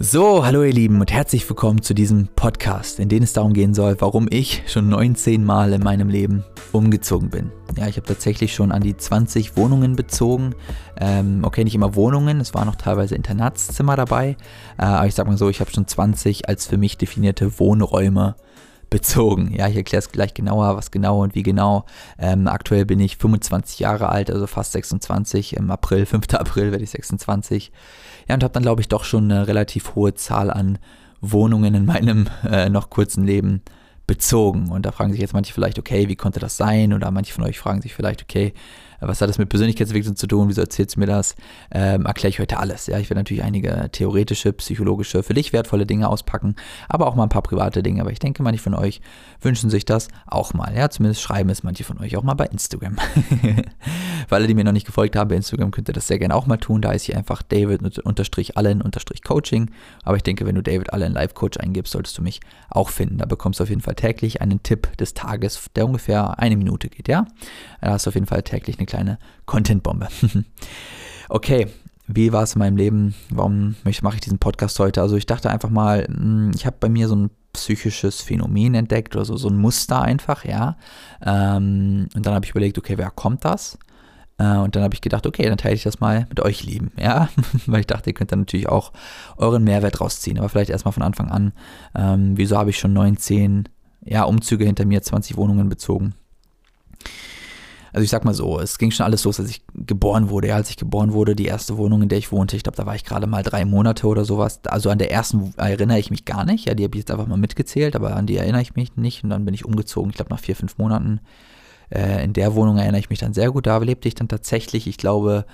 So, hallo ihr Lieben und herzlich willkommen zu diesem Podcast, in dem es darum gehen soll, warum ich schon 19 Mal in meinem Leben umgezogen bin. Ja, ich habe tatsächlich schon an die 20 Wohnungen bezogen. Ähm, okay, nicht immer Wohnungen, es waren noch teilweise Internatszimmer dabei. Äh, aber ich sag mal so, ich habe schon 20 als für mich definierte Wohnräume bezogen. Ja, ich erkläre es gleich genauer, was genau und wie genau. Ähm, aktuell bin ich 25 Jahre alt, also fast 26. Im April, 5. April werde ich 26. Ja, und habe dann, glaube ich, doch schon eine relativ hohe Zahl an Wohnungen in meinem äh, noch kurzen Leben bezogen. Und da fragen sich jetzt manche vielleicht, okay, wie konnte das sein? Oder manche von euch fragen sich vielleicht, okay, was hat das mit Persönlichkeitsentwicklung zu tun? Wieso erzählst du mir das? Ähm, erkläre ich heute alles. Ja, ich werde natürlich einige theoretische, psychologische, für dich wertvolle Dinge auspacken, aber auch mal ein paar private Dinge. Aber ich denke, manche von euch wünschen sich das auch mal. Ja, zumindest schreiben es manche von euch auch mal bei Instagram. für alle, die mir noch nicht gefolgt haben bei Instagram, könnt ihr das sehr gerne auch mal tun. Da ist hier einfach David-Allen-Coaching. Aber ich denke, wenn du David Allen Live Coach eingibst, solltest du mich auch finden. Da bekommst du auf jeden Fall täglich einen Tipp des Tages, der ungefähr eine Minute geht. Ja, da hast du auf jeden Fall täglich eine kleine Content-Bombe. okay, wie war es in meinem Leben? Warum mache ich diesen Podcast heute? Also ich dachte einfach mal, hm, ich habe bei mir so ein psychisches Phänomen entdeckt oder so, so ein Muster einfach, ja. Ähm, und dann habe ich überlegt, okay, wer kommt das? Äh, und dann habe ich gedacht, okay, dann teile ich das mal mit euch lieben, ja. Weil ich dachte, ihr könnt dann natürlich auch euren Mehrwert rausziehen. Aber vielleicht erstmal von Anfang an, ähm, wieso habe ich schon 19 ja, Umzüge hinter mir, 20 Wohnungen bezogen? Also ich sag mal so, es ging schon alles los, als ich geboren wurde. Ja, als ich geboren wurde, die erste Wohnung, in der ich wohnte, ich glaube, da war ich gerade mal drei Monate oder sowas. Also an der ersten erinnere ich mich gar nicht. Ja, die habe ich jetzt einfach mal mitgezählt, aber an die erinnere ich mich nicht. Und dann bin ich umgezogen, ich glaube, nach vier, fünf Monaten. Äh, in der Wohnung erinnere ich mich dann sehr gut. Da lebte ich dann tatsächlich, ich glaube,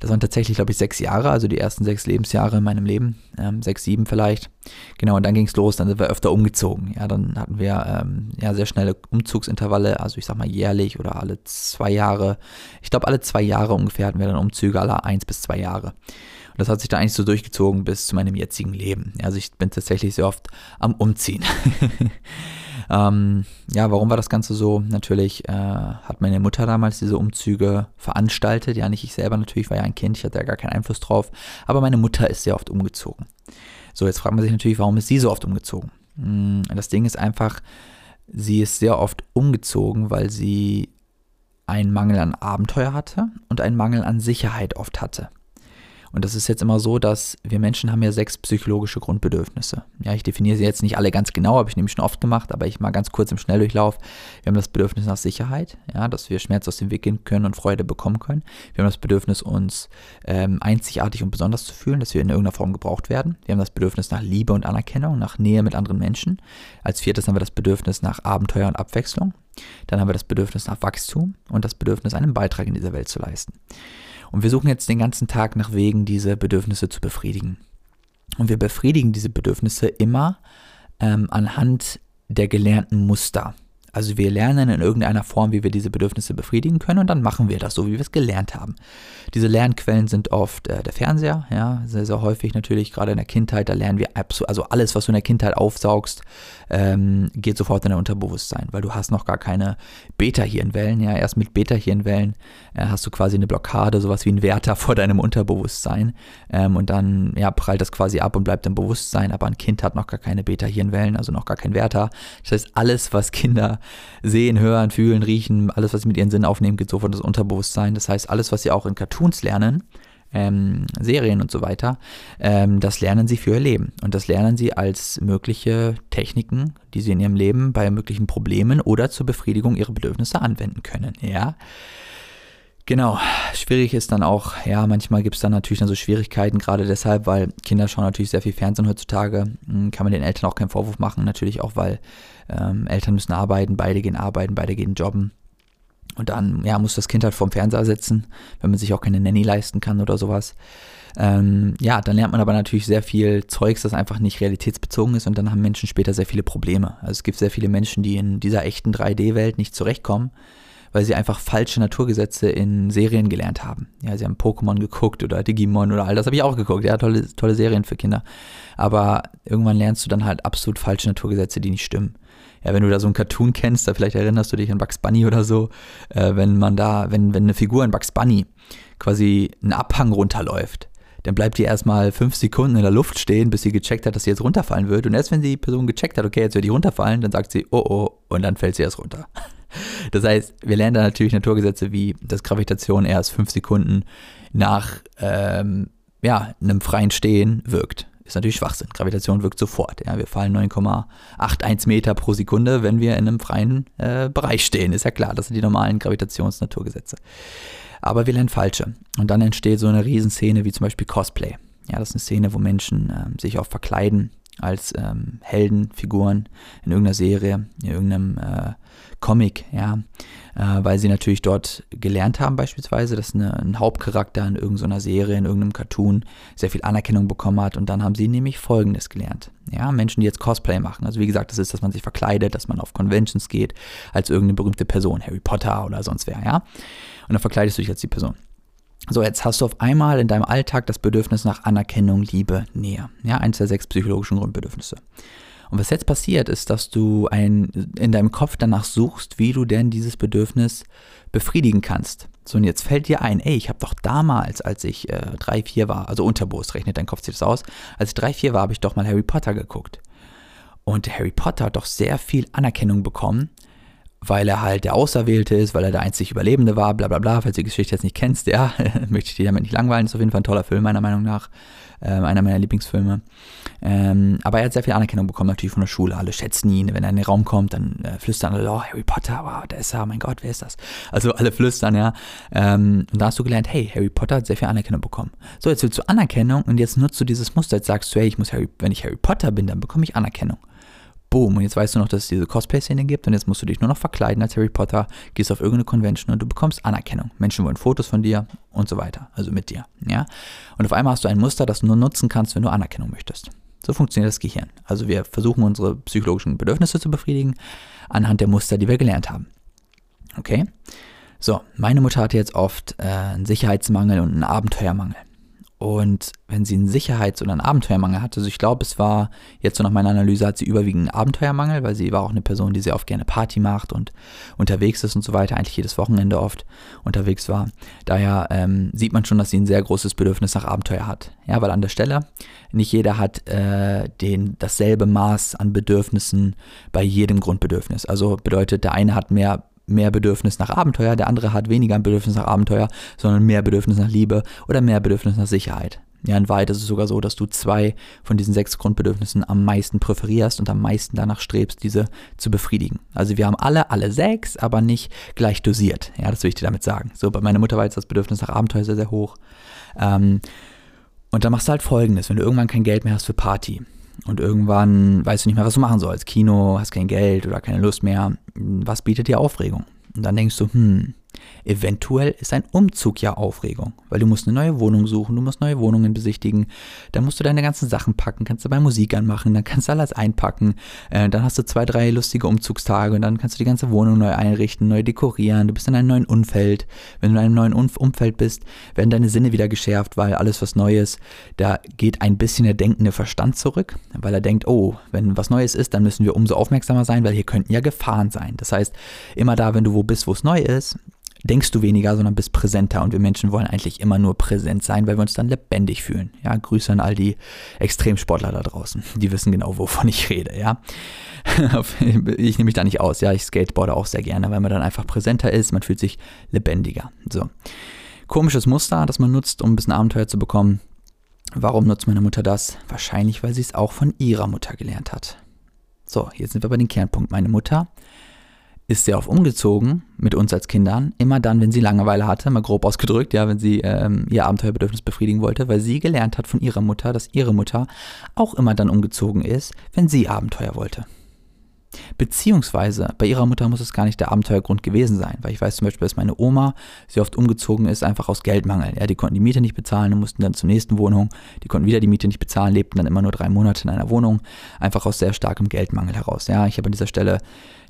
das waren tatsächlich, glaube ich, sechs Jahre, also die ersten sechs Lebensjahre in meinem Leben, ähm, sechs, sieben vielleicht. Genau, und dann ging es los, dann sind wir öfter umgezogen. Ja, dann hatten wir ähm, ja sehr schnelle Umzugsintervalle, also ich sag mal jährlich oder alle zwei Jahre. Ich glaube, alle zwei Jahre ungefähr hatten wir dann Umzüge, alle eins bis zwei Jahre. Und das hat sich dann eigentlich so durchgezogen bis zu meinem jetzigen Leben. Also ich bin tatsächlich sehr oft am Umziehen. Ähm, ja, warum war das Ganze so? Natürlich äh, hat meine Mutter damals diese Umzüge veranstaltet. Ja, nicht ich selber natürlich, war ja ein Kind, ich hatte ja gar keinen Einfluss drauf. Aber meine Mutter ist sehr oft umgezogen. So, jetzt fragt man sich natürlich, warum ist sie so oft umgezogen? Hm, das Ding ist einfach, sie ist sehr oft umgezogen, weil sie einen Mangel an Abenteuer hatte und einen Mangel an Sicherheit oft hatte. Und das ist jetzt immer so, dass wir Menschen haben ja sechs psychologische Grundbedürfnisse. Ja, ich definiere sie jetzt nicht alle ganz genau, habe ich nämlich schon oft gemacht, aber ich mal ganz kurz im Schnelldurchlauf. Wir haben das Bedürfnis nach Sicherheit, ja, dass wir Schmerz aus dem Weg gehen können und Freude bekommen können. Wir haben das Bedürfnis, uns ähm, einzigartig und besonders zu fühlen, dass wir in irgendeiner Form gebraucht werden. Wir haben das Bedürfnis nach Liebe und Anerkennung, nach Nähe mit anderen Menschen. Als viertes haben wir das Bedürfnis nach Abenteuer und Abwechslung. Dann haben wir das Bedürfnis nach Wachstum und das Bedürfnis, einen Beitrag in dieser Welt zu leisten. Und wir suchen jetzt den ganzen Tag nach Wegen, diese Bedürfnisse zu befriedigen. Und wir befriedigen diese Bedürfnisse immer ähm, anhand der gelernten Muster. Also wir lernen in irgendeiner Form, wie wir diese Bedürfnisse befriedigen können und dann machen wir das so, wie wir es gelernt haben. Diese Lernquellen sind oft äh, der Fernseher, ja, sehr, sehr häufig natürlich, gerade in der Kindheit, da lernen wir absolut, also alles, was du in der Kindheit aufsaugst, ähm, geht sofort in dein Unterbewusstsein, weil du hast noch gar keine Beta-Hirnwellen, ja, erst mit Beta-Hirnwellen äh, hast du quasi eine Blockade, sowas wie ein Wärter vor deinem Unterbewusstsein ähm, und dann, ja, prallt das quasi ab und bleibt im Bewusstsein, aber ein Kind hat noch gar keine Beta-Hirnwellen, also noch gar kein Wärter. Das heißt, alles, was Kinder sehen, hören, fühlen, riechen, alles, was sie mit ihren Sinnen aufnehmen, geht sofort das Unterbewusstsein. Das heißt, alles, was sie auch in Cartoons lernen, ähm, Serien und so weiter, ähm, das lernen sie für ihr Leben. Und das lernen sie als mögliche Techniken, die sie in ihrem Leben bei möglichen Problemen oder zur Befriedigung ihrer Bedürfnisse anwenden können. Ja. Genau, schwierig ist dann auch, ja, manchmal gibt es dann natürlich dann so Schwierigkeiten, gerade deshalb, weil Kinder schauen natürlich sehr viel Fernsehen heutzutage, hm, kann man den Eltern auch keinen Vorwurf machen, natürlich auch, weil ähm, Eltern müssen arbeiten, beide gehen arbeiten, beide gehen jobben. Und dann, ja, muss das Kind halt vorm Fernseher sitzen, wenn man sich auch keine Nanny leisten kann oder sowas. Ähm, ja, dann lernt man aber natürlich sehr viel Zeugs, das einfach nicht realitätsbezogen ist und dann haben Menschen später sehr viele Probleme. Also es gibt sehr viele Menschen, die in dieser echten 3D-Welt nicht zurechtkommen weil sie einfach falsche Naturgesetze in Serien gelernt haben. Ja, sie haben Pokémon geguckt oder Digimon oder all das habe ich auch geguckt. Ja, tolle, tolle Serien für Kinder. Aber irgendwann lernst du dann halt absolut falsche Naturgesetze, die nicht stimmen. Ja, wenn du da so einen Cartoon kennst, da vielleicht erinnerst du dich an Bugs Bunny oder so, äh, wenn man da, wenn, wenn eine Figur in Bugs Bunny quasi einen Abhang runterläuft, dann bleibt die erstmal fünf Sekunden in der Luft stehen, bis sie gecheckt hat, dass sie jetzt runterfallen wird. Und erst wenn die Person gecheckt hat, okay, jetzt wird die runterfallen, dann sagt sie, oh oh, und dann fällt sie erst runter. Das heißt, wir lernen da natürlich Naturgesetze wie, dass Gravitation erst fünf Sekunden nach ähm, ja, einem freien Stehen wirkt. Ist natürlich Schwachsinn. Gravitation wirkt sofort. Ja. Wir fallen 9,81 Meter pro Sekunde, wenn wir in einem freien äh, Bereich stehen. Ist ja klar, das sind die normalen Gravitationsnaturgesetze. Aber wir lernen falsche. Und dann entsteht so eine Riesenszene wie zum Beispiel Cosplay. Ja, das ist eine Szene, wo Menschen ähm, sich auch verkleiden als ähm, Heldenfiguren in irgendeiner Serie, in irgendeinem äh, Comic, ja, äh, weil sie natürlich dort gelernt haben beispielsweise, dass eine, ein Hauptcharakter in irgendeiner Serie, in irgendeinem Cartoon sehr viel Anerkennung bekommen hat. Und dann haben sie nämlich Folgendes gelernt, ja, Menschen, die jetzt Cosplay machen, also wie gesagt, das ist, dass man sich verkleidet, dass man auf Conventions geht als irgendeine berühmte Person, Harry Potter oder sonst wer, ja, und dann verkleidest du dich als die Person. So, jetzt hast du auf einmal in deinem Alltag das Bedürfnis nach Anerkennung, Liebe, Nähe. Ja, eins der sechs psychologischen Grundbedürfnisse. Und was jetzt passiert, ist, dass du ein, in deinem Kopf danach suchst, wie du denn dieses Bedürfnis befriedigen kannst. So, und jetzt fällt dir ein, ey, ich habe doch damals, als ich äh, drei, vier war, also unterbewusst rechnet dein Kopf sich das aus, als ich drei, vier war, habe ich doch mal Harry Potter geguckt. Und Harry Potter hat doch sehr viel Anerkennung bekommen weil er halt der Auserwählte ist, weil er der einzig Überlebende war, bla bla bla. Falls du die Geschichte jetzt nicht kennst, ja, möchte ich dir damit nicht langweilen. Ist auf jeden Fall ein toller Film, meiner Meinung nach. Ähm, einer meiner Lieblingsfilme. Ähm, aber er hat sehr viel Anerkennung bekommen, natürlich von der Schule. Alle schätzen ihn. Wenn er in den Raum kommt, dann äh, flüstern alle, oh, Harry Potter, wow, der ist er, mein Gott, wer ist das? Also alle flüstern, ja. Ähm, und da hast du gelernt, hey, Harry Potter hat sehr viel Anerkennung bekommen. So, jetzt willst du Anerkennung und jetzt nutzt du dieses Muster. Jetzt sagst du, hey, ich muss Harry, wenn ich Harry Potter bin, dann bekomme ich Anerkennung. Boom, und jetzt weißt du noch, dass es diese Cosplay-Szene gibt und jetzt musst du dich nur noch verkleiden als Harry Potter, gehst auf irgendeine Convention und du bekommst Anerkennung. Menschen wollen Fotos von dir und so weiter, also mit dir, ja. Und auf einmal hast du ein Muster, das du nur nutzen kannst, wenn du Anerkennung möchtest. So funktioniert das Gehirn. Also wir versuchen unsere psychologischen Bedürfnisse zu befriedigen anhand der Muster, die wir gelernt haben. Okay? So, meine Mutter hatte jetzt oft äh, einen Sicherheitsmangel und einen Abenteuermangel. Und wenn sie einen Sicherheits- oder einen Abenteuermangel hatte, also ich glaube, es war jetzt so nach meiner Analyse, hat sie überwiegend einen Abenteuermangel, weil sie war auch eine Person, die sehr oft gerne Party macht und unterwegs ist und so weiter, eigentlich jedes Wochenende oft unterwegs war. Daher ähm, sieht man schon, dass sie ein sehr großes Bedürfnis nach Abenteuer hat. Ja, weil an der Stelle, nicht jeder hat äh, den, dasselbe Maß an Bedürfnissen bei jedem Grundbedürfnis. Also bedeutet, der eine hat mehr mehr Bedürfnis nach Abenteuer, der andere hat weniger ein Bedürfnis nach Abenteuer, sondern mehr Bedürfnis nach Liebe oder mehr Bedürfnis nach Sicherheit. Ja, in Wahrheit ist es sogar so, dass du zwei von diesen sechs Grundbedürfnissen am meisten präferierst und am meisten danach strebst, diese zu befriedigen. Also wir haben alle, alle sechs, aber nicht gleich dosiert. Ja, das will ich dir damit sagen. So, bei meiner Mutter war jetzt das Bedürfnis nach Abenteuer sehr, sehr hoch. Ähm, und dann machst du halt folgendes, wenn du irgendwann kein Geld mehr hast für Party, und irgendwann weißt du nicht mehr, was du machen sollst. Kino, hast kein Geld oder keine Lust mehr. Was bietet dir Aufregung? Und dann denkst du, hm, Eventuell ist ein Umzug ja Aufregung, weil du musst eine neue Wohnung suchen, du musst neue Wohnungen besichtigen, dann musst du deine ganzen Sachen packen, kannst dabei Musik anmachen, dann kannst du alles einpacken, äh, dann hast du zwei, drei lustige Umzugstage und dann kannst du die ganze Wohnung neu einrichten, neu dekorieren, du bist in einem neuen Umfeld. Wenn du in einem neuen Umfeld bist, werden deine Sinne wieder geschärft, weil alles was Neues, da geht ein bisschen der denkende Verstand zurück, weil er denkt, oh, wenn was Neues ist, dann müssen wir umso aufmerksamer sein, weil hier könnten ja Gefahren sein. Das heißt, immer da, wenn du wo bist, wo es neu ist, denkst du weniger, sondern bist präsenter. Und wir Menschen wollen eigentlich immer nur präsent sein, weil wir uns dann lebendig fühlen. Ja, Grüße an all die Extremsportler da draußen. Die wissen genau, wovon ich rede, ja. ich nehme mich da nicht aus, ja. Ich skateboarde auch sehr gerne, weil man dann einfach präsenter ist, man fühlt sich lebendiger. So. Komisches Muster, das man nutzt, um ein bisschen Abenteuer zu bekommen. Warum nutzt meine Mutter das? Wahrscheinlich, weil sie es auch von ihrer Mutter gelernt hat. So, jetzt sind wir bei dem Kernpunkt. Meine Mutter ist sehr oft umgezogen mit uns als Kindern, immer dann, wenn sie Langeweile hatte, mal grob ausgedrückt, ja, wenn sie ähm, ihr Abenteuerbedürfnis befriedigen wollte, weil sie gelernt hat von ihrer Mutter, dass ihre Mutter auch immer dann umgezogen ist, wenn sie Abenteuer wollte. Beziehungsweise bei ihrer Mutter muss es gar nicht der Abenteuergrund gewesen sein, weil ich weiß zum Beispiel, dass meine Oma sehr oft umgezogen ist, einfach aus Geldmangel. Ja, die konnten die Miete nicht bezahlen und mussten dann zur nächsten Wohnung. Die konnten wieder die Miete nicht bezahlen, lebten dann immer nur drei Monate in einer Wohnung, einfach aus sehr starkem Geldmangel heraus. Ja, ich habe an dieser Stelle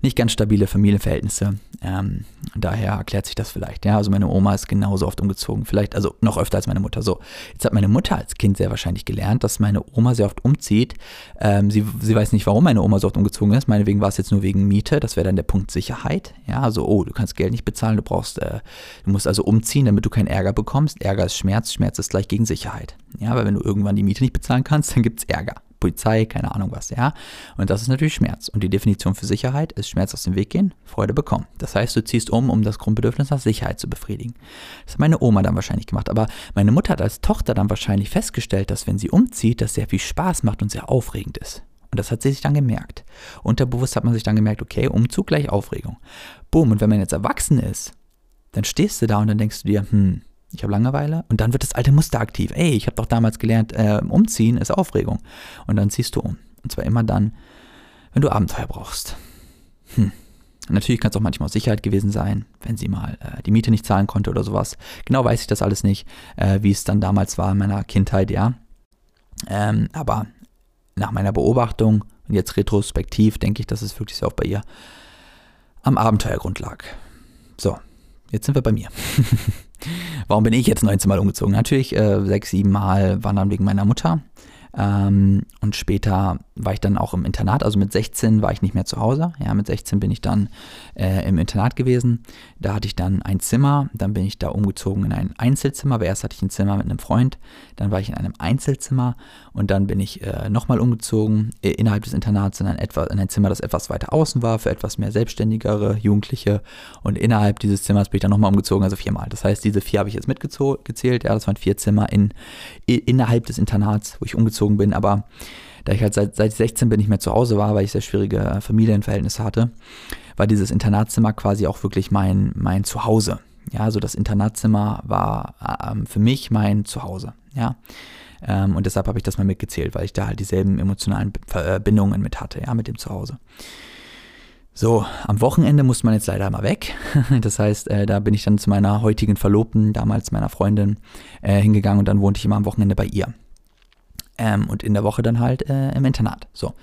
nicht ganz stabile Familienverhältnisse. Ähm, daher erklärt sich das vielleicht. Ja, also meine Oma ist genauso oft umgezogen, vielleicht also noch öfter als meine Mutter. So, jetzt hat meine Mutter als Kind sehr wahrscheinlich gelernt, dass meine Oma sehr oft umzieht. Ähm, sie, sie weiß nicht, warum meine Oma so oft umgezogen ist. Meinetwegen war es jetzt nur wegen Miete, das wäre dann der Punkt Sicherheit. Ja, also, oh, du kannst Geld nicht bezahlen, du brauchst, äh, du musst also umziehen, damit du keinen Ärger bekommst. Ärger ist Schmerz, Schmerz ist gleich gegen Sicherheit. Ja, weil wenn du irgendwann die Miete nicht bezahlen kannst, dann gibt es Ärger. Polizei, keine Ahnung was, ja. Und das ist natürlich Schmerz. Und die Definition für Sicherheit ist Schmerz aus dem Weg gehen, Freude bekommen. Das heißt, du ziehst um, um das Grundbedürfnis nach Sicherheit zu befriedigen. Das hat meine Oma dann wahrscheinlich gemacht. Aber meine Mutter hat als Tochter dann wahrscheinlich festgestellt, dass wenn sie umzieht, das sehr viel Spaß macht und sehr aufregend ist. Und das hat sie sich dann gemerkt. Unterbewusst hat man sich dann gemerkt, okay, Umzug gleich Aufregung. Boom, und wenn man jetzt erwachsen ist, dann stehst du da und dann denkst du dir, hm, ich habe Langeweile und dann wird das alte Muster aktiv. Ey, ich habe doch damals gelernt, äh, umziehen ist Aufregung. Und dann ziehst du um. Und zwar immer dann, wenn du Abenteuer brauchst. Hm. Natürlich kann es auch manchmal aus Sicherheit gewesen sein, wenn sie mal äh, die Miete nicht zahlen konnte oder sowas. Genau weiß ich das alles nicht, äh, wie es dann damals war in meiner Kindheit, ja. Ähm, aber nach meiner Beobachtung und jetzt retrospektiv denke ich, dass es wirklich so auch bei ihr am Abenteuergrund lag. So, jetzt sind wir bei mir. Warum bin ich jetzt 19 Mal umgezogen? Natürlich äh, sechs, sieben Mal waren dann wegen meiner Mutter. Ähm, und später war ich dann auch im Internat, also mit 16 war ich nicht mehr zu Hause. Ja, mit 16 bin ich dann äh, im Internat gewesen. Da hatte ich dann ein Zimmer, dann bin ich da umgezogen in ein Einzelzimmer, aber erst hatte ich ein Zimmer mit einem Freund, dann war ich in einem Einzelzimmer und dann bin ich äh, nochmal umgezogen äh, innerhalb des Internats in ein, etwa, in ein Zimmer, das etwas weiter außen war, für etwas mehr selbstständigere Jugendliche und innerhalb dieses Zimmers bin ich dann nochmal umgezogen, also viermal. Das heißt, diese vier habe ich jetzt mitgezählt, ja, das waren vier Zimmer in, innerhalb des Internats, wo ich umgezogen bin, aber da ich halt seit, seit 16 bin nicht mehr zu Hause war, weil ich sehr schwierige äh, Familienverhältnisse hatte, war dieses Internatszimmer quasi auch wirklich mein, mein Zuhause. Ja, also das Internatszimmer war ähm, für mich mein Zuhause. Ja. Ähm, und deshalb habe ich das mal mitgezählt, weil ich da halt dieselben emotionalen Bindungen mit hatte, ja, mit dem Zuhause. So, am Wochenende muss man jetzt leider mal weg. Das heißt, äh, da bin ich dann zu meiner heutigen Verlobten, damals meiner Freundin, äh, hingegangen und dann wohnte ich immer am Wochenende bei ihr. Ähm, und in der Woche dann halt äh, im Internat. So.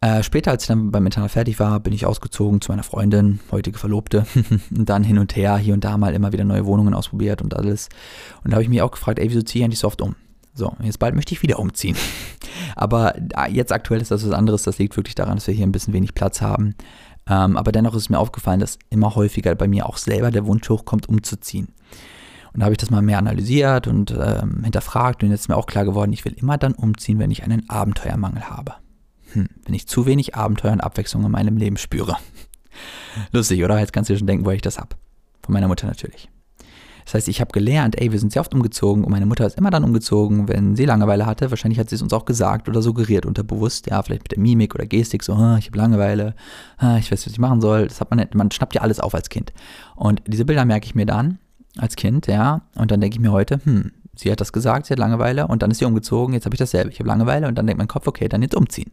Äh, später, als ich dann beim Internat fertig war, bin ich ausgezogen zu meiner Freundin, heutige Verlobte. und dann hin und her, hier und da mal immer wieder neue Wohnungen ausprobiert und alles. Und da habe ich mich auch gefragt, ey, wieso ziehe ich eigentlich so oft um? So, jetzt bald möchte ich wieder umziehen. Aber äh, jetzt aktuell ist das was anderes. Das liegt wirklich daran, dass wir hier ein bisschen wenig Platz haben. Ähm, aber dennoch ist mir aufgefallen, dass immer häufiger bei mir auch selber der Wunsch hochkommt, umzuziehen. Und da habe ich das mal mehr analysiert und ähm, hinterfragt und jetzt ist mir auch klar geworden, ich will immer dann umziehen, wenn ich einen Abenteuermangel habe. Hm, wenn ich zu wenig Abenteuer und Abwechslung in meinem Leben spüre. Lustig, oder? Jetzt kannst du dir schon denken, wo ich das habe. Von meiner Mutter natürlich. Das heißt, ich habe gelernt, ey, wir sind sehr oft umgezogen und meine Mutter ist immer dann umgezogen, wenn sie Langeweile hatte. Wahrscheinlich hat sie es uns auch gesagt oder suggeriert unterbewusst, ja, vielleicht mit der Mimik oder Gestik, so, ich habe Langeweile, ich weiß, was ich machen soll. Das hat man man schnappt ja alles auf als Kind. Und diese Bilder merke ich mir dann als Kind, ja. Und dann denke ich mir heute, hm, sie hat das gesagt, sie hat Langeweile und dann ist sie umgezogen, jetzt habe ich dasselbe. Ich habe Langeweile und dann denkt mein Kopf, okay, dann jetzt umziehen.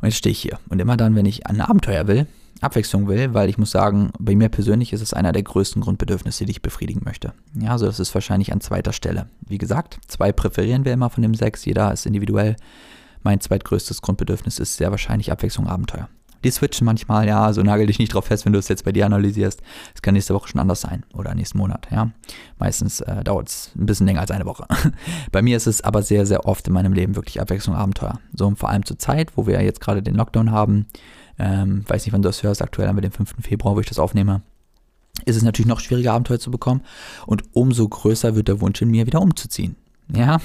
Und jetzt stehe ich hier. Und immer dann, wenn ich ein Abenteuer will, Abwechslung will, weil ich muss sagen, bei mir persönlich ist es einer der größten Grundbedürfnisse, die ich befriedigen möchte. Ja, also das ist wahrscheinlich an zweiter Stelle. Wie gesagt, zwei präferieren wir immer von dem sechs, jeder ist individuell. Mein zweitgrößtes Grundbedürfnis ist sehr wahrscheinlich Abwechslung, Abenteuer. Die switchen manchmal, ja, also nagel dich nicht drauf fest, wenn du es jetzt bei dir analysierst. Es kann nächste Woche schon anders sein oder nächsten Monat, ja. Meistens äh, dauert es ein bisschen länger als eine Woche. bei mir ist es aber sehr, sehr oft in meinem Leben wirklich Abwechslung, Abenteuer. So, und vor allem zur Zeit, wo wir jetzt gerade den Lockdown haben, ähm, weiß nicht, wann du das hörst, aktuell haben wir den 5. Februar, wo ich das aufnehme, ist es natürlich noch schwieriger, Abenteuer zu bekommen. Und umso größer wird der Wunsch in mir, wieder umzuziehen. Ja,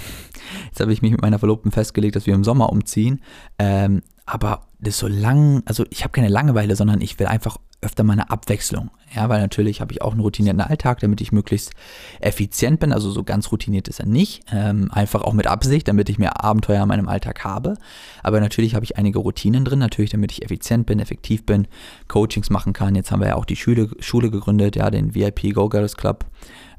jetzt habe ich mich mit meiner Verlobten festgelegt, dass wir im Sommer umziehen. Ähm, aber das so lang, also ich habe keine Langeweile, sondern ich will einfach öfter mal eine Abwechslung. Ja, weil natürlich habe ich auch einen routinierten Alltag, damit ich möglichst effizient bin. Also so ganz routiniert ist er nicht. Ähm, einfach auch mit Absicht, damit ich mehr Abenteuer in meinem Alltag habe. Aber natürlich habe ich einige Routinen drin, natürlich, damit ich effizient bin, effektiv bin, Coachings machen kann. Jetzt haben wir ja auch die Schule, Schule gegründet, ja, den VIP Go Girls Club.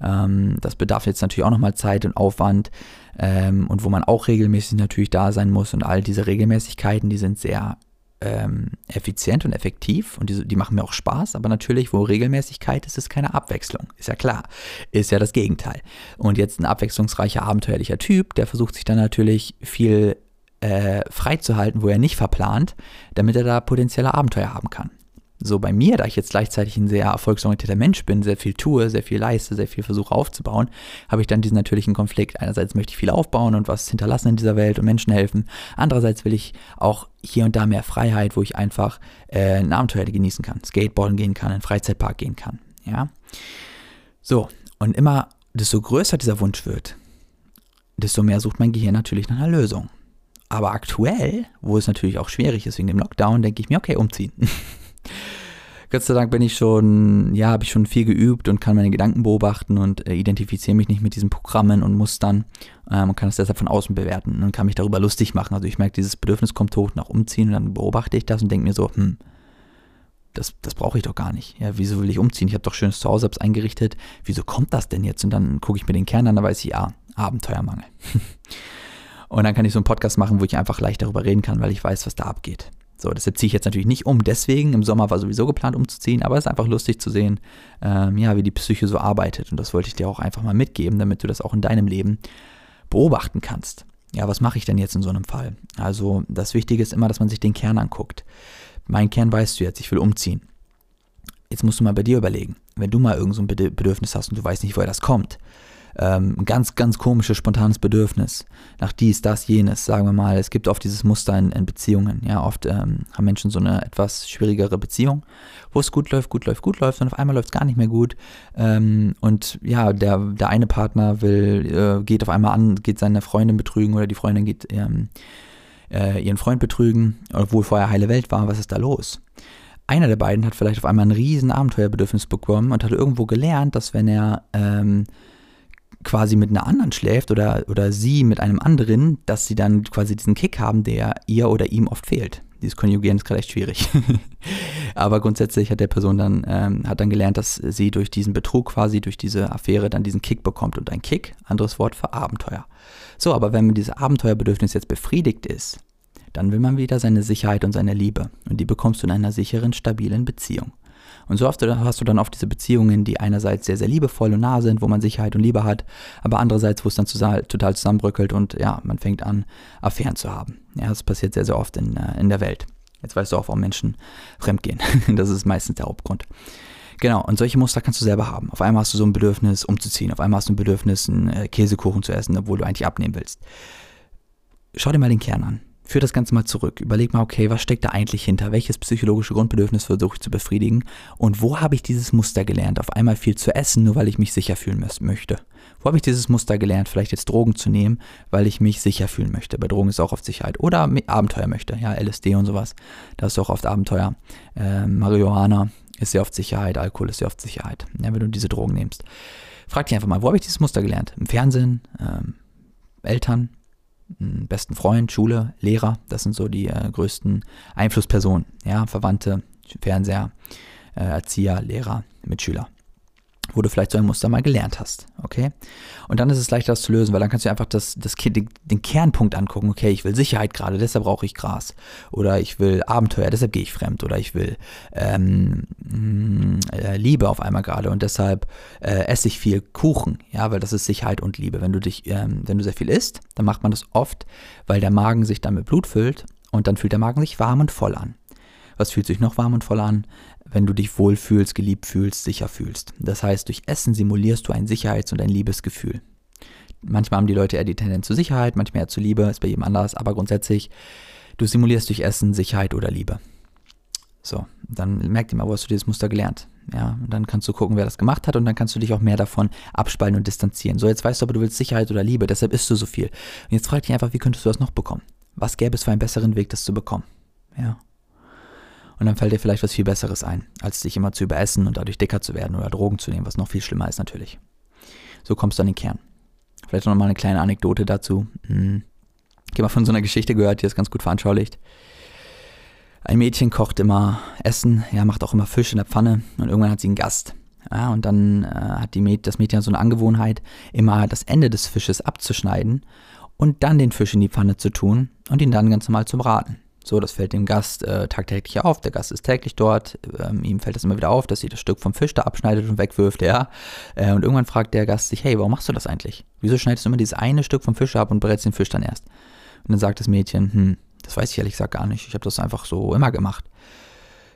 Ähm, das bedarf jetzt natürlich auch nochmal Zeit und Aufwand ähm, und wo man auch regelmäßig natürlich da sein muss und all diese Regelmäßigkeiten, die sind sehr ähm, effizient und effektiv und die, die, machen mir auch Spaß, aber natürlich, wo Regelmäßigkeit ist, ist keine Abwechslung. Ist ja klar. Ist ja das Gegenteil. Und jetzt ein abwechslungsreicher, abenteuerlicher Typ, der versucht sich dann natürlich viel äh, freizuhalten, wo er nicht verplant, damit er da potenzielle Abenteuer haben kann. So bei mir, da ich jetzt gleichzeitig ein sehr erfolgsorientierter Mensch bin, sehr viel tue, sehr viel leiste, sehr viel versuche aufzubauen, habe ich dann diesen natürlichen Konflikt. Einerseits möchte ich viel aufbauen und was hinterlassen in dieser Welt und Menschen helfen. Andererseits will ich auch hier und da mehr Freiheit, wo ich einfach äh, ein Abenteuer genießen kann, Skateboarden gehen kann, in einen Freizeitpark gehen kann. Ja. So, und immer, desto größer dieser Wunsch wird, desto mehr sucht mein Gehirn natürlich nach einer Lösung. Aber aktuell, wo es natürlich auch schwierig ist wegen dem Lockdown, denke ich mir, okay, umziehen. Gott sei Dank bin ich schon, ja, habe ich schon viel geübt und kann meine Gedanken beobachten und äh, identifiziere mich nicht mit diesen Programmen und Mustern ähm, und kann es deshalb von außen bewerten und kann mich darüber lustig machen. Also ich merke, dieses Bedürfnis kommt hoch nach Umziehen und dann beobachte ich das und denke mir so, hm, das, das brauche ich doch gar nicht. Ja, wieso will ich umziehen? Ich habe doch schönes Zuhause selbst eingerichtet. Wieso kommt das denn jetzt? Und dann gucke ich mir den Kern an, da weiß ich, ja, Abenteuermangel. und dann kann ich so einen Podcast machen, wo ich einfach leicht darüber reden kann, weil ich weiß, was da abgeht. So, deshalb ziehe ich jetzt natürlich nicht um. Deswegen, im Sommer war sowieso geplant umzuziehen, aber es ist einfach lustig zu sehen, ähm, ja, wie die Psyche so arbeitet. Und das wollte ich dir auch einfach mal mitgeben, damit du das auch in deinem Leben beobachten kannst. Ja, was mache ich denn jetzt in so einem Fall? Also, das Wichtige ist immer, dass man sich den Kern anguckt. Mein Kern weißt du jetzt, ich will umziehen. Jetzt musst du mal bei dir überlegen, wenn du mal irgend so ein Bedürfnis hast und du weißt nicht, woher das kommt, ähm, ganz, ganz komisches, spontanes Bedürfnis nach dies, das, jenes, sagen wir mal. Es gibt oft dieses Muster in, in Beziehungen. Ja, oft ähm, haben Menschen so eine etwas schwierigere Beziehung, wo es gut läuft, gut läuft, gut läuft und auf einmal läuft es gar nicht mehr gut. Ähm, und ja, der, der eine Partner will, äh, geht auf einmal an, geht seine Freundin betrügen oder die Freundin geht ähm, äh, ihren Freund betrügen, obwohl vorher heile Welt war. Was ist da los? einer der beiden hat vielleicht auf einmal ein riesen Abenteuerbedürfnis bekommen und hat irgendwo gelernt, dass wenn er ähm, quasi mit einer anderen schläft oder, oder sie mit einem anderen, dass sie dann quasi diesen Kick haben, der ihr oder ihm oft fehlt. Dieses Konjugieren ist gerade echt schwierig. Aber grundsätzlich hat der Person dann, ähm, hat dann gelernt, dass sie durch diesen Betrug quasi, durch diese Affäre dann diesen Kick bekommt. Und ein Kick, anderes Wort für Abenteuer. So, aber wenn dieses Abenteuerbedürfnis jetzt befriedigt ist, dann will man wieder seine Sicherheit und seine Liebe. Und die bekommst du in einer sicheren, stabilen Beziehung. Und so oft hast du dann oft diese Beziehungen, die einerseits sehr, sehr liebevoll und nah sind, wo man Sicherheit und Liebe hat, aber andererseits, wo es dann total zusammenbröckelt und ja, man fängt an, Affären zu haben. Ja, das passiert sehr, sehr oft in, äh, in der Welt. Jetzt weißt du auch, warum Menschen fremdgehen. das ist meistens der Hauptgrund. Genau, und solche Muster kannst du selber haben. Auf einmal hast du so ein Bedürfnis, umzuziehen. Auf einmal hast du ein Bedürfnis, einen äh, Käsekuchen zu essen, obwohl du eigentlich abnehmen willst. Schau dir mal den Kern an führ das Ganze mal zurück. Überleg mal, okay, was steckt da eigentlich hinter? Welches psychologische Grundbedürfnis versuche ich zu befriedigen? Und wo habe ich dieses Muster gelernt? Auf einmal viel zu essen, nur weil ich mich sicher fühlen möchte. Wo habe ich dieses Muster gelernt? Vielleicht jetzt Drogen zu nehmen, weil ich mich sicher fühlen möchte. Bei Drogen ist auch oft Sicherheit. Oder Abenteuer möchte. Ja, LSD und sowas. Da ist auch oft Abenteuer. Äh, Marihuana ist sehr oft Sicherheit. Alkohol ist sehr oft Sicherheit. Ja, wenn du diese Drogen nimmst. Frag dich einfach mal, wo habe ich dieses Muster gelernt? Im Fernsehen? Ähm, Eltern? Besten Freund, Schule, Lehrer, das sind so die äh, größten Einflusspersonen, ja, Verwandte, Fernseher, äh, Erzieher, Lehrer, Mitschüler wo du vielleicht so ein Muster mal gelernt hast, okay? Und dann ist es leichter, das zu lösen, weil dann kannst du einfach das, das, den, Kernpunkt angucken, okay, ich will Sicherheit gerade, deshalb brauche ich Gras. Oder ich will Abenteuer, deshalb gehe ich fremd. Oder ich will ähm, äh, Liebe auf einmal gerade und deshalb äh, esse ich viel Kuchen, ja, weil das ist Sicherheit und Liebe. Wenn du dich, ähm, wenn du sehr viel isst, dann macht man das oft, weil der Magen sich dann mit Blut füllt und dann fühlt der Magen sich warm und voll an. Was fühlt sich noch warm und voll an? wenn du dich wohlfühlst, geliebt fühlst, sicher fühlst. Das heißt, durch Essen simulierst du ein Sicherheits- und ein Liebesgefühl. Manchmal haben die Leute eher die Tendenz zur Sicherheit, manchmal eher zur Liebe, ist bei jedem anders, aber grundsätzlich, du simulierst durch Essen Sicherheit oder Liebe. So, dann merk dir mal, wo hast du dieses Muster gelernt? Ja, und dann kannst du gucken, wer das gemacht hat und dann kannst du dich auch mehr davon abspalten und distanzieren. So, jetzt weißt du aber, du willst Sicherheit oder Liebe, deshalb isst du so viel. Und jetzt frag dich einfach, wie könntest du das noch bekommen? Was gäbe es für einen besseren Weg, das zu bekommen? Ja. Und dann fällt dir vielleicht was viel Besseres ein, als dich immer zu überessen und dadurch dicker zu werden oder Drogen zu nehmen, was noch viel schlimmer ist natürlich. So kommst du an den Kern. Vielleicht noch mal eine kleine Anekdote dazu. Hm. Ich habe mal von so einer Geschichte gehört, die das ganz gut veranschaulicht. Ein Mädchen kocht immer Essen, ja, macht auch immer Fisch in der Pfanne und irgendwann hat sie einen Gast. Ja, und dann äh, hat die Mäd das Mädchen so eine Angewohnheit, immer das Ende des Fisches abzuschneiden und dann den Fisch in die Pfanne zu tun und ihn dann ganz normal zu braten. So, das fällt dem Gast äh, tagtäglich auf. Der Gast ist täglich dort. Ähm, ihm fällt es immer wieder auf, dass sie das Stück vom Fisch da abschneidet und wegwirft, ja. Äh, und irgendwann fragt der Gast sich, hey, warum machst du das eigentlich? Wieso schneidest du immer dieses eine Stück vom Fisch ab und brätst den Fisch dann erst? Und dann sagt das Mädchen, hm, das weiß ich ehrlich gesagt gar nicht. Ich habe das einfach so immer gemacht.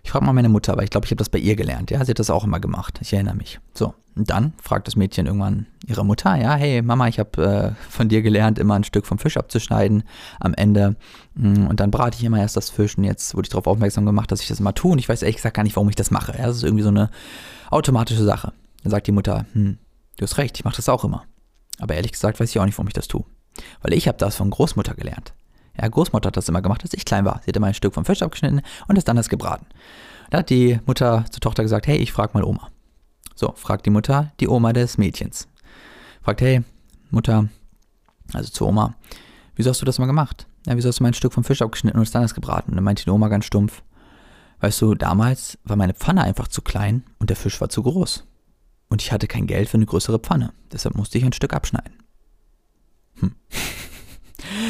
Ich frage mal meine Mutter, aber ich glaube, ich habe das bei ihr gelernt. Ja, sie hat das auch immer gemacht. Ich erinnere mich. So, und dann fragt das Mädchen irgendwann ihre Mutter, ja, hey Mama, ich habe äh, von dir gelernt, immer ein Stück vom Fisch abzuschneiden am Ende. Mm, und dann brate ich immer erst das Fisch. Und jetzt wurde ich darauf aufmerksam gemacht, dass ich das immer tue. Und ich weiß ehrlich gesagt gar nicht, warum ich das mache. Ja, das ist irgendwie so eine automatische Sache. Dann sagt die Mutter, hm, du hast recht, ich mache das auch immer. Aber ehrlich gesagt weiß ich auch nicht, warum ich das tue. Weil ich habe das von Großmutter gelernt. Ja, Großmutter hat das immer gemacht, als ich klein war. Sie hat immer ein Stück vom Fisch abgeschnitten und es dann das gebraten. Da hat die Mutter zur Tochter gesagt, hey, ich frag mal Oma. So, fragt die Mutter die Oma des Mädchens. Fragt, hey, Mutter, also zur Oma, wieso hast du das mal gemacht? Ja, wieso hast du mein Stück vom Fisch abgeschnitten und es dann das gebraten? Und dann meinte die Oma ganz stumpf, weißt du, damals war meine Pfanne einfach zu klein und der Fisch war zu groß. Und ich hatte kein Geld für eine größere Pfanne. Deshalb musste ich ein Stück abschneiden. Hm.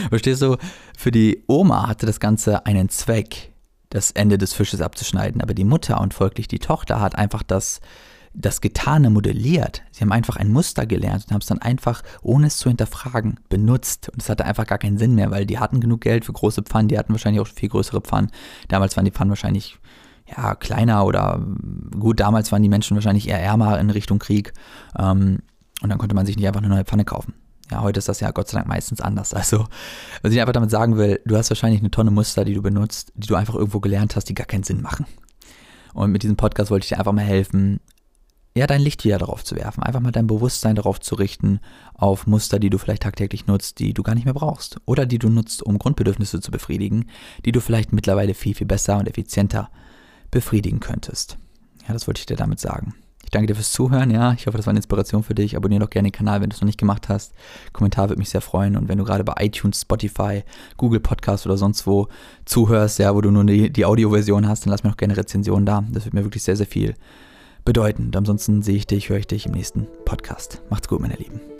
Verstehst du? Für die Oma hatte das Ganze einen Zweck, das Ende des Fisches abzuschneiden. Aber die Mutter und folglich die Tochter hat einfach das, das Getane modelliert. Sie haben einfach ein Muster gelernt und haben es dann einfach, ohne es zu hinterfragen, benutzt. Und es hatte einfach gar keinen Sinn mehr, weil die hatten genug Geld für große Pfannen, die hatten wahrscheinlich auch viel größere Pfannen. Damals waren die Pfannen wahrscheinlich ja, kleiner oder gut, damals waren die Menschen wahrscheinlich eher ärmer in Richtung Krieg. Ähm, und dann konnte man sich nicht einfach eine neue Pfanne kaufen. Ja, heute ist das ja Gott sei Dank meistens anders. Also, was ich einfach damit sagen will, du hast wahrscheinlich eine Tonne Muster, die du benutzt, die du einfach irgendwo gelernt hast, die gar keinen Sinn machen. Und mit diesem Podcast wollte ich dir einfach mal helfen, ja, dein Licht wieder darauf zu werfen, einfach mal dein Bewusstsein darauf zu richten, auf Muster, die du vielleicht tagtäglich nutzt, die du gar nicht mehr brauchst. Oder die du nutzt, um Grundbedürfnisse zu befriedigen, die du vielleicht mittlerweile viel, viel besser und effizienter befriedigen könntest. Ja, das wollte ich dir damit sagen. Ich danke dir fürs Zuhören, ja. Ich hoffe, das war eine Inspiration für dich. Abonniere doch gerne den Kanal, wenn du es noch nicht gemacht hast. Kommentar würde mich sehr freuen. Und wenn du gerade bei iTunes, Spotify, Google Podcast oder sonst wo zuhörst, ja, wo du nur die, die Audioversion hast, dann lass mir doch gerne Rezensionen da. Das wird mir wirklich sehr, sehr viel bedeuten. Und ansonsten sehe ich dich, höre ich dich im nächsten Podcast. Macht's gut, meine Lieben.